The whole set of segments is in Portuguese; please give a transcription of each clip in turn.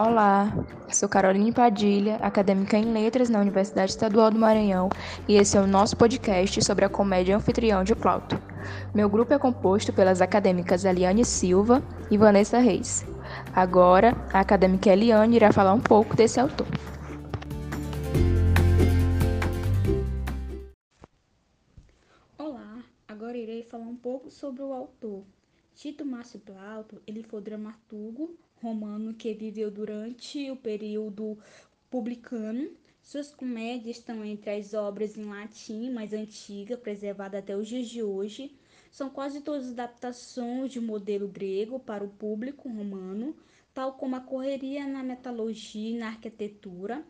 Olá, sou Caroline Padilha, acadêmica em Letras na Universidade Estadual do Maranhão, e esse é o nosso podcast sobre a comédia Anfitrião de Plauto. Meu grupo é composto pelas acadêmicas Eliane Silva e Vanessa Reis. Agora, a acadêmica Eliane irá falar um pouco desse autor. Olá, agora irei falar um pouco sobre o autor. Tito Márcio Plauto, ele foi dramaturgo romano que viveu durante o período publicano. Suas comédias estão entre as obras em latim mais antiga, preservada até os dias de hoje. São quase todas adaptações de modelo grego para o público romano, tal como a correria na metalurgia e na arquitetura,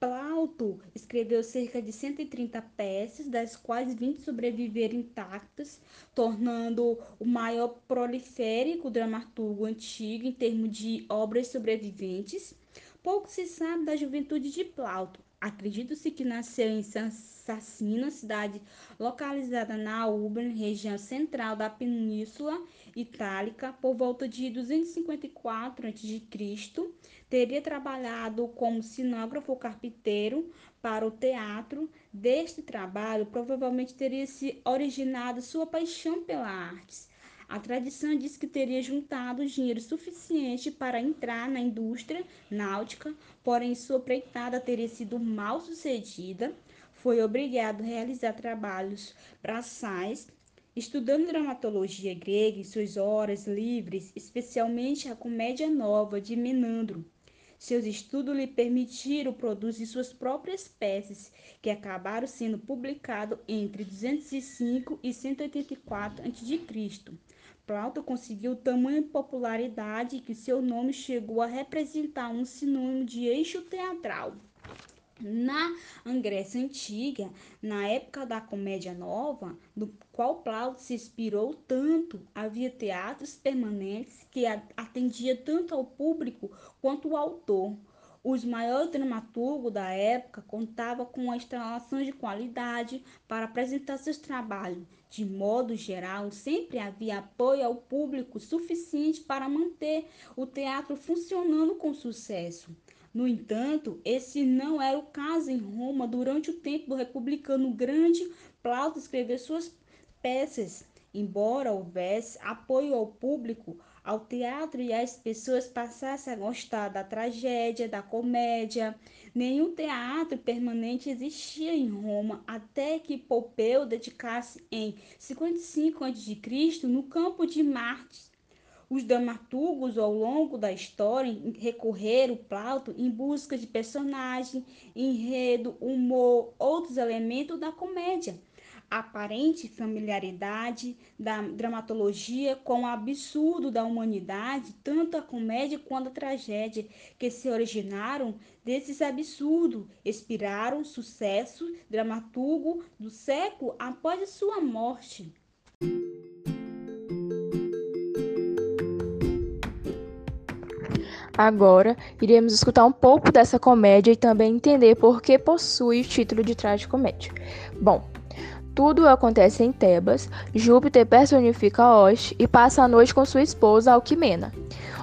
Plauto escreveu cerca de 130 peças, das quais 20 sobreviveram intactas, tornando o maior proliférico dramaturgo antigo em termos de obras sobreviventes. Pouco se sabe da juventude de Plauto. Acredita-se que nasceu em Sassina, cidade localizada na Umbria, região central da Península Itálica, por volta de 254 a.C. Teria trabalhado como cenógrafo carpinteiro para o teatro. Deste trabalho, provavelmente teria se originado sua paixão pela arte. A tradição diz que teria juntado dinheiro suficiente para entrar na indústria náutica, porém sua preitada teria sido mal sucedida. Foi obrigado a realizar trabalhos braçais, estudando dramatologia grega em suas horas livres, especialmente a comédia nova de Menandro. Seus estudos lhe permitiram produzir suas próprias peças, que acabaram sendo publicadas entre 205 e 184 a.C. Plauto conseguiu tamanha popularidade que seu nome chegou a representar um sinônimo de eixo teatral. Na Grécia Antiga, na época da Comédia Nova, do qual Plauto se inspirou tanto, havia teatros permanentes que atendia tanto ao público quanto ao autor. Os maiores dramaturgos da época contavam com instalações de qualidade para apresentar seus trabalhos. De modo geral, sempre havia apoio ao público suficiente para manter o teatro funcionando com sucesso. No entanto, esse não era o caso em Roma durante o tempo do republicano grande. Plauto escreveu suas peças, embora houvesse apoio ao público, ao teatro e as pessoas passassem a gostar da tragédia, da comédia. Nenhum teatro permanente existia em Roma até que Pompeu dedicasse em 55 a.C. no campo de Marte. Os dramaturgos ao longo da história recorreram Plauto em busca de personagem, enredo, humor, outros elementos da comédia aparente familiaridade da dramatologia com o absurdo da humanidade, tanto a comédia quanto a tragédia, que se originaram desses absurdos, inspiraram sucesso dramaturgo do século após a sua morte. Agora, iremos escutar um pouco dessa comédia e também entender por que possui o título de tragicomédia. Bom, tudo acontece em Tebas. Júpiter personifica Oste e passa a noite com sua esposa Alquimena.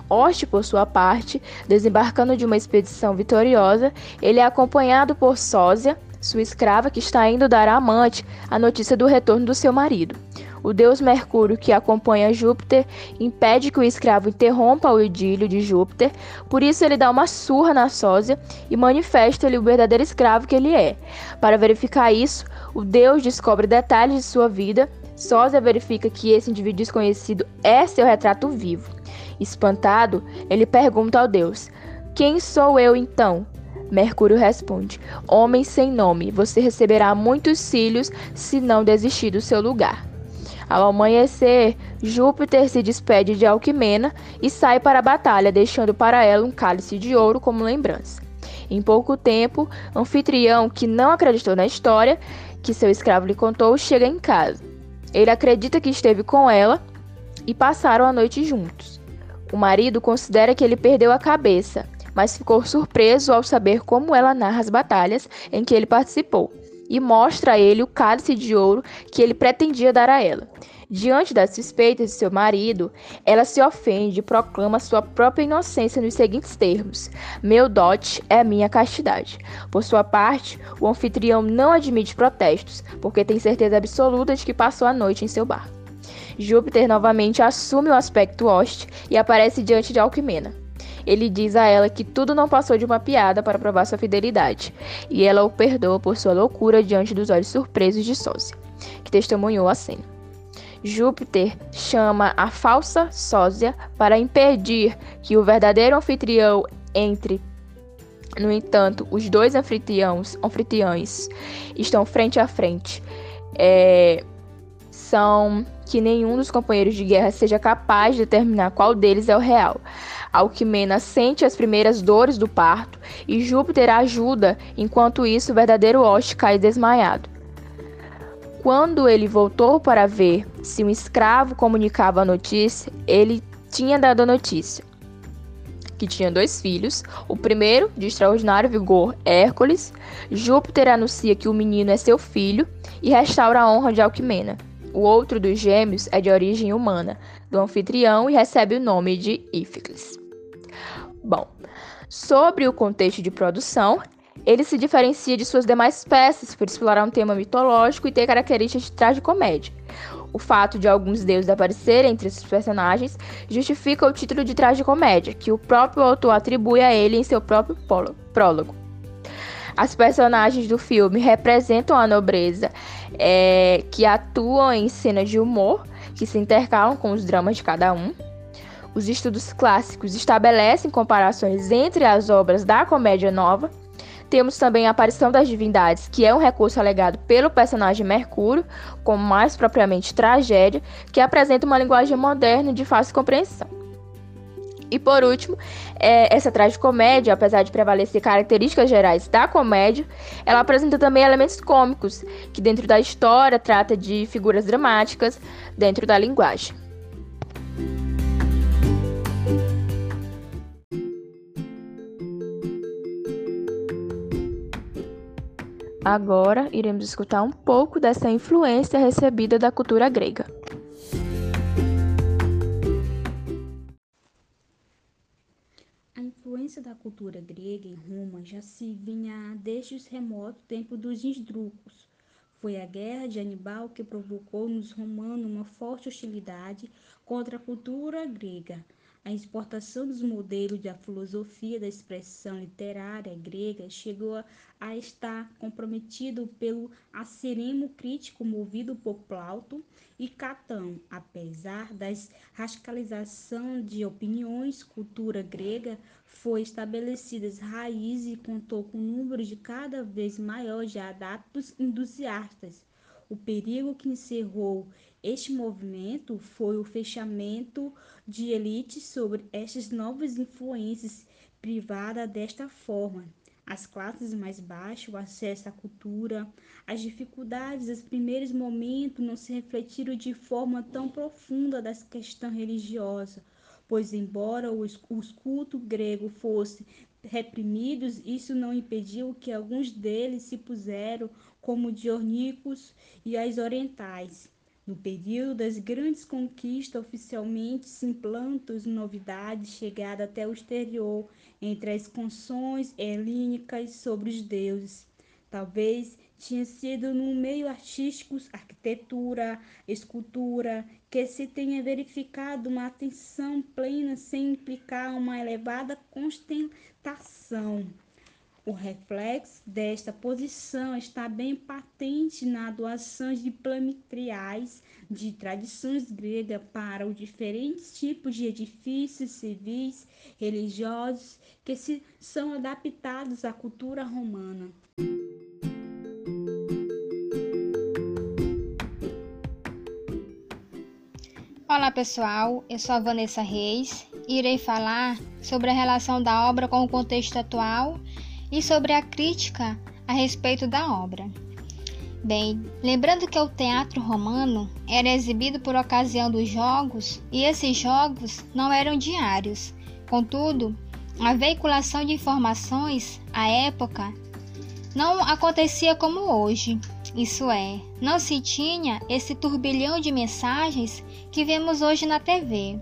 Oste, por sua parte, desembarcando de uma expedição vitoriosa, ele é acompanhado por Sósia, sua escrava, que está indo dar à amante a notícia do retorno do seu marido. O deus Mercúrio, que acompanha Júpiter, impede que o escravo interrompa o idílio de Júpiter, por isso ele dá uma surra na sósia e manifesta-lhe o verdadeiro escravo que ele é. Para verificar isso, o Deus descobre detalhes de sua vida. Sósia verifica que esse indivíduo desconhecido é seu retrato vivo. Espantado, ele pergunta ao Deus: Quem sou eu então? Mercúrio responde: Homem sem nome, você receberá muitos filhos se não desistir do seu lugar. Ao amanhecer, Júpiter se despede de Alquimena e sai para a batalha, deixando para ela um cálice de ouro como lembrança. Em pouco tempo, Anfitrião, que não acreditou na história, que seu escravo lhe contou, chega em casa. Ele acredita que esteve com ela e passaram a noite juntos. O marido considera que ele perdeu a cabeça, mas ficou surpreso ao saber como ela narra as batalhas em que ele participou. E mostra a ele o cálice de ouro que ele pretendia dar a ela. Diante das suspeitas de seu marido, ela se ofende e proclama sua própria inocência nos seguintes termos: Meu dote é minha castidade. Por sua parte, o anfitrião não admite protestos, porque tem certeza absoluta de que passou a noite em seu bar. Júpiter novamente assume o aspecto hoste e aparece diante de Alquimena. Ele diz a ela que tudo não passou de uma piada para provar sua fidelidade, e ela o perdoa por sua loucura diante dos olhos surpresos de Sócia, que testemunhou a cena. Júpiter chama a falsa sósia para impedir que o verdadeiro anfitrião entre. No entanto, os dois anfitriões, anfitriões estão frente a frente. É, são que nenhum dos companheiros de guerra seja capaz de determinar qual deles é o real. Alquimena sente as primeiras dores do parto e Júpiter ajuda, enquanto isso o verdadeiro Osh cai desmaiado. Quando ele voltou para ver se um escravo comunicava a notícia, ele tinha dado a notícia que tinha dois filhos. O primeiro, de extraordinário vigor, Hércules. Júpiter anuncia que o menino é seu filho e restaura a honra de Alquimena. O outro dos gêmeos é de origem humana, do anfitrião e recebe o nome de Íficles. Bom, sobre o contexto de produção, ele se diferencia de suas demais peças por explorar um tema mitológico e ter características de tragicomédia. O fato de alguns deuses aparecerem entre esses personagens justifica o título de tragicomédia, que o próprio autor atribui a ele em seu próprio prólogo. As personagens do filme representam a nobreza é, que atuam em cenas de humor que se intercalam com os dramas de cada um. Os estudos clássicos estabelecem comparações entre as obras da comédia nova. Temos também a aparição das divindades, que é um recurso alegado pelo personagem Mercúrio, como mais propriamente tragédia, que apresenta uma linguagem moderna de fácil compreensão. E por último, é, essa tragicomédia, apesar de prevalecer características gerais da comédia, ela apresenta também elementos cômicos, que dentro da história trata de figuras dramáticas dentro da linguagem. Agora iremos escutar um pouco dessa influência recebida da cultura grega. Cultura grega em Roma já se vinha desde os remotos tempos dos Esdrúculos. Foi a guerra de Anibal que provocou nos romanos uma forte hostilidade contra a cultura grega. A exportação dos modelos da filosofia da expressão literária grega chegou a estar comprometido pelo acerimo crítico movido por Plauto e Catão. Apesar da radicalização de opiniões, cultura grega foi estabelecidas raízes e contou com um número de cada vez maior de adeptos entusiastas. O perigo que encerrou este movimento foi o fechamento de elites sobre estas novas influências privadas desta forma. As classes mais baixas, o acesso à cultura, as dificuldades dos primeiros momentos não se refletiram de forma tão profunda das questões religiosas, pois embora os cultos gregos fossem reprimidos, isso não impediu que alguns deles se puseram como Dionícos e as orientais. No período das grandes conquistas, oficialmente se implantam novidades chegadas até o exterior entre as canções helênicas sobre os deuses. Talvez tinha sido no meio artístico, arquitetura, escultura, que se tenha verificado uma atenção plena sem implicar uma elevada constatação. O reflexo desta posição está bem patente na doação de plamitriais de tradições gregas para os diferentes tipos de edifícios civis, religiosos que se são adaptados à cultura romana. Olá pessoal, eu sou a Vanessa Reis e irei falar sobre a relação da obra com o contexto atual e sobre a crítica a respeito da obra. Bem, lembrando que o teatro romano era exibido por ocasião dos jogos e esses jogos não eram diários. Contudo, a veiculação de informações à época não acontecia como hoje. Isso é, não se tinha esse turbilhão de mensagens que vemos hoje na TV.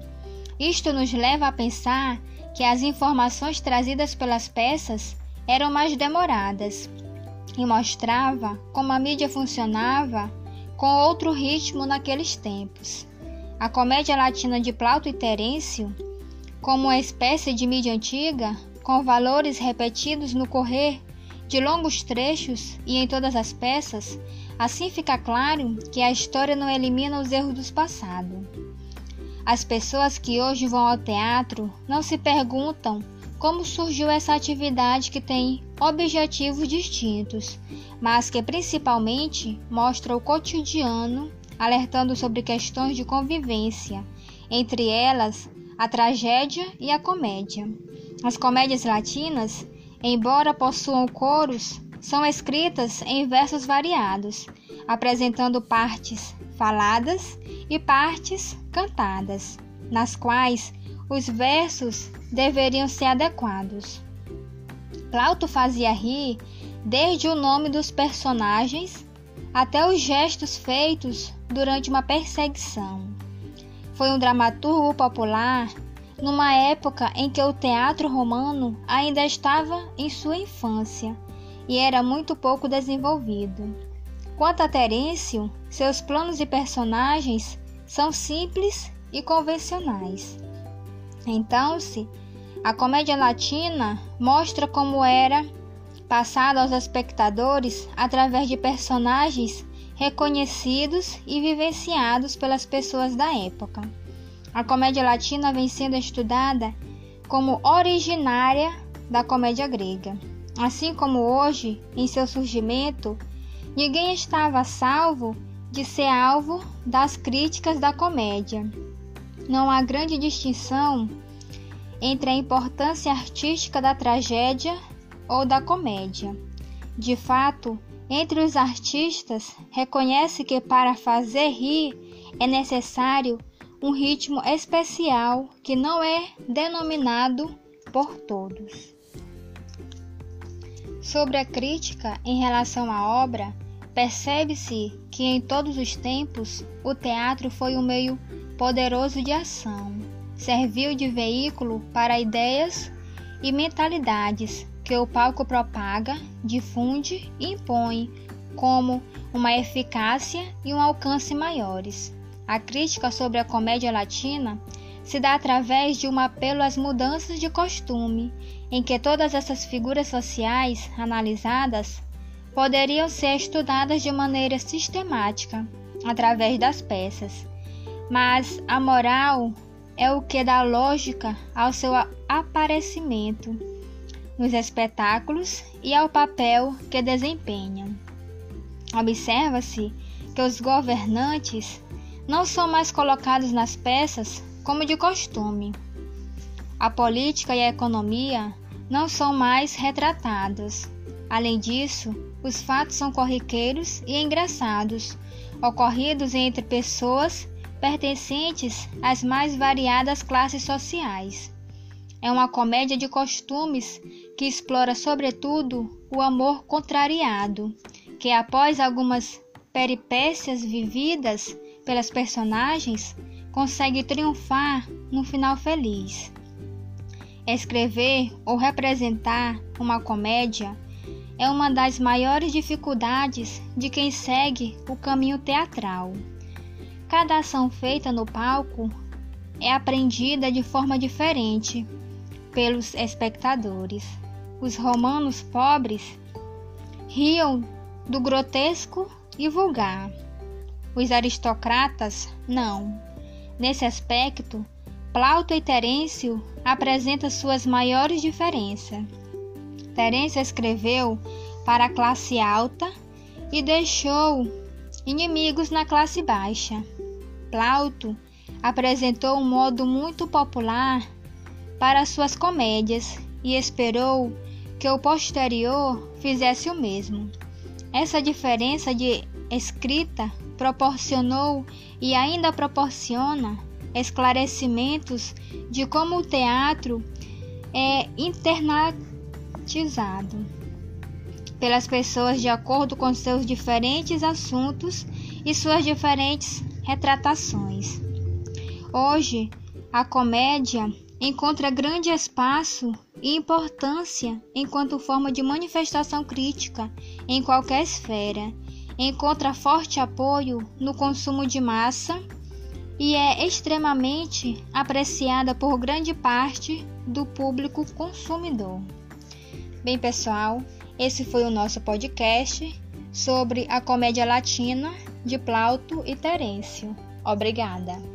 Isto nos leva a pensar que as informações trazidas pelas peças eram mais demoradas e mostrava como a mídia funcionava com outro ritmo naqueles tempos. A comédia latina de Plauto e Terêncio, como uma espécie de mídia antiga, com valores repetidos no correr de longos trechos e em todas as peças, assim fica claro que a história não elimina os erros do passado. As pessoas que hoje vão ao teatro não se perguntam como surgiu essa atividade que tem objetivos distintos, mas que principalmente mostra o cotidiano, alertando sobre questões de convivência, entre elas a tragédia e a comédia. As comédias latinas, embora possuam coros, são escritas em versos variados, apresentando partes faladas e partes cantadas, nas quais os versos deveriam ser adequados. Plauto fazia rir desde o nome dos personagens até os gestos feitos durante uma perseguição. Foi um dramaturgo popular numa época em que o teatro romano ainda estava em sua infância e era muito pouco desenvolvido. Quanto a Terêncio, seus planos e personagens são simples e convencionais. Então-se, a comédia latina mostra como era passado aos espectadores através de personagens reconhecidos e vivenciados pelas pessoas da época. A comédia latina vem sendo estudada como originária da comédia grega. Assim como hoje, em seu surgimento, ninguém estava salvo de ser alvo das críticas da comédia. Não há grande distinção entre a importância artística da tragédia ou da comédia. De fato, entre os artistas, reconhece que para fazer rir é necessário um ritmo especial que não é denominado por todos. Sobre a crítica em relação à obra, percebe-se que em todos os tempos o teatro foi um meio poderoso de ação. Serviu de veículo para ideias e mentalidades que o palco propaga, difunde e impõe como uma eficácia e um alcance maiores. A crítica sobre a comédia latina se dá através de um apelo às mudanças de costume, em que todas essas figuras sociais analisadas poderiam ser estudadas de maneira sistemática através das peças. Mas a moral é o que dá lógica ao seu aparecimento nos espetáculos e ao papel que desempenham. Observa-se que os governantes não são mais colocados nas peças como de costume. A política e a economia não são mais retratados. Além disso, os fatos são corriqueiros e engraçados, ocorridos entre pessoas pertencentes às mais variadas classes sociais. É uma comédia de costumes que explora, sobretudo, o amor contrariado, que após algumas peripécias vividas pelas personagens, consegue triunfar no final feliz. Escrever ou representar uma comédia é uma das maiores dificuldades de quem segue o caminho teatral. Cada ação feita no palco é aprendida de forma diferente pelos espectadores. Os romanos pobres riam do grotesco e vulgar. Os aristocratas não. Nesse aspecto, Plauto e Terêncio apresentam suas maiores diferenças. Terêncio escreveu para a classe alta e deixou inimigos na classe baixa. Plauto apresentou um modo muito popular para suas comédias e esperou que o posterior fizesse o mesmo. Essa diferença de escrita proporcionou e ainda proporciona esclarecimentos de como o teatro é internalizado. pelas pessoas de acordo com seus diferentes assuntos e suas diferentes retratações. Hoje, a comédia encontra grande espaço e importância enquanto forma de manifestação crítica em qualquer esfera. Encontra forte apoio no consumo de massa e é extremamente apreciada por grande parte do público consumidor. Bem, pessoal, esse foi o nosso podcast sobre a comédia latina de Plauto e Terêncio. Obrigada!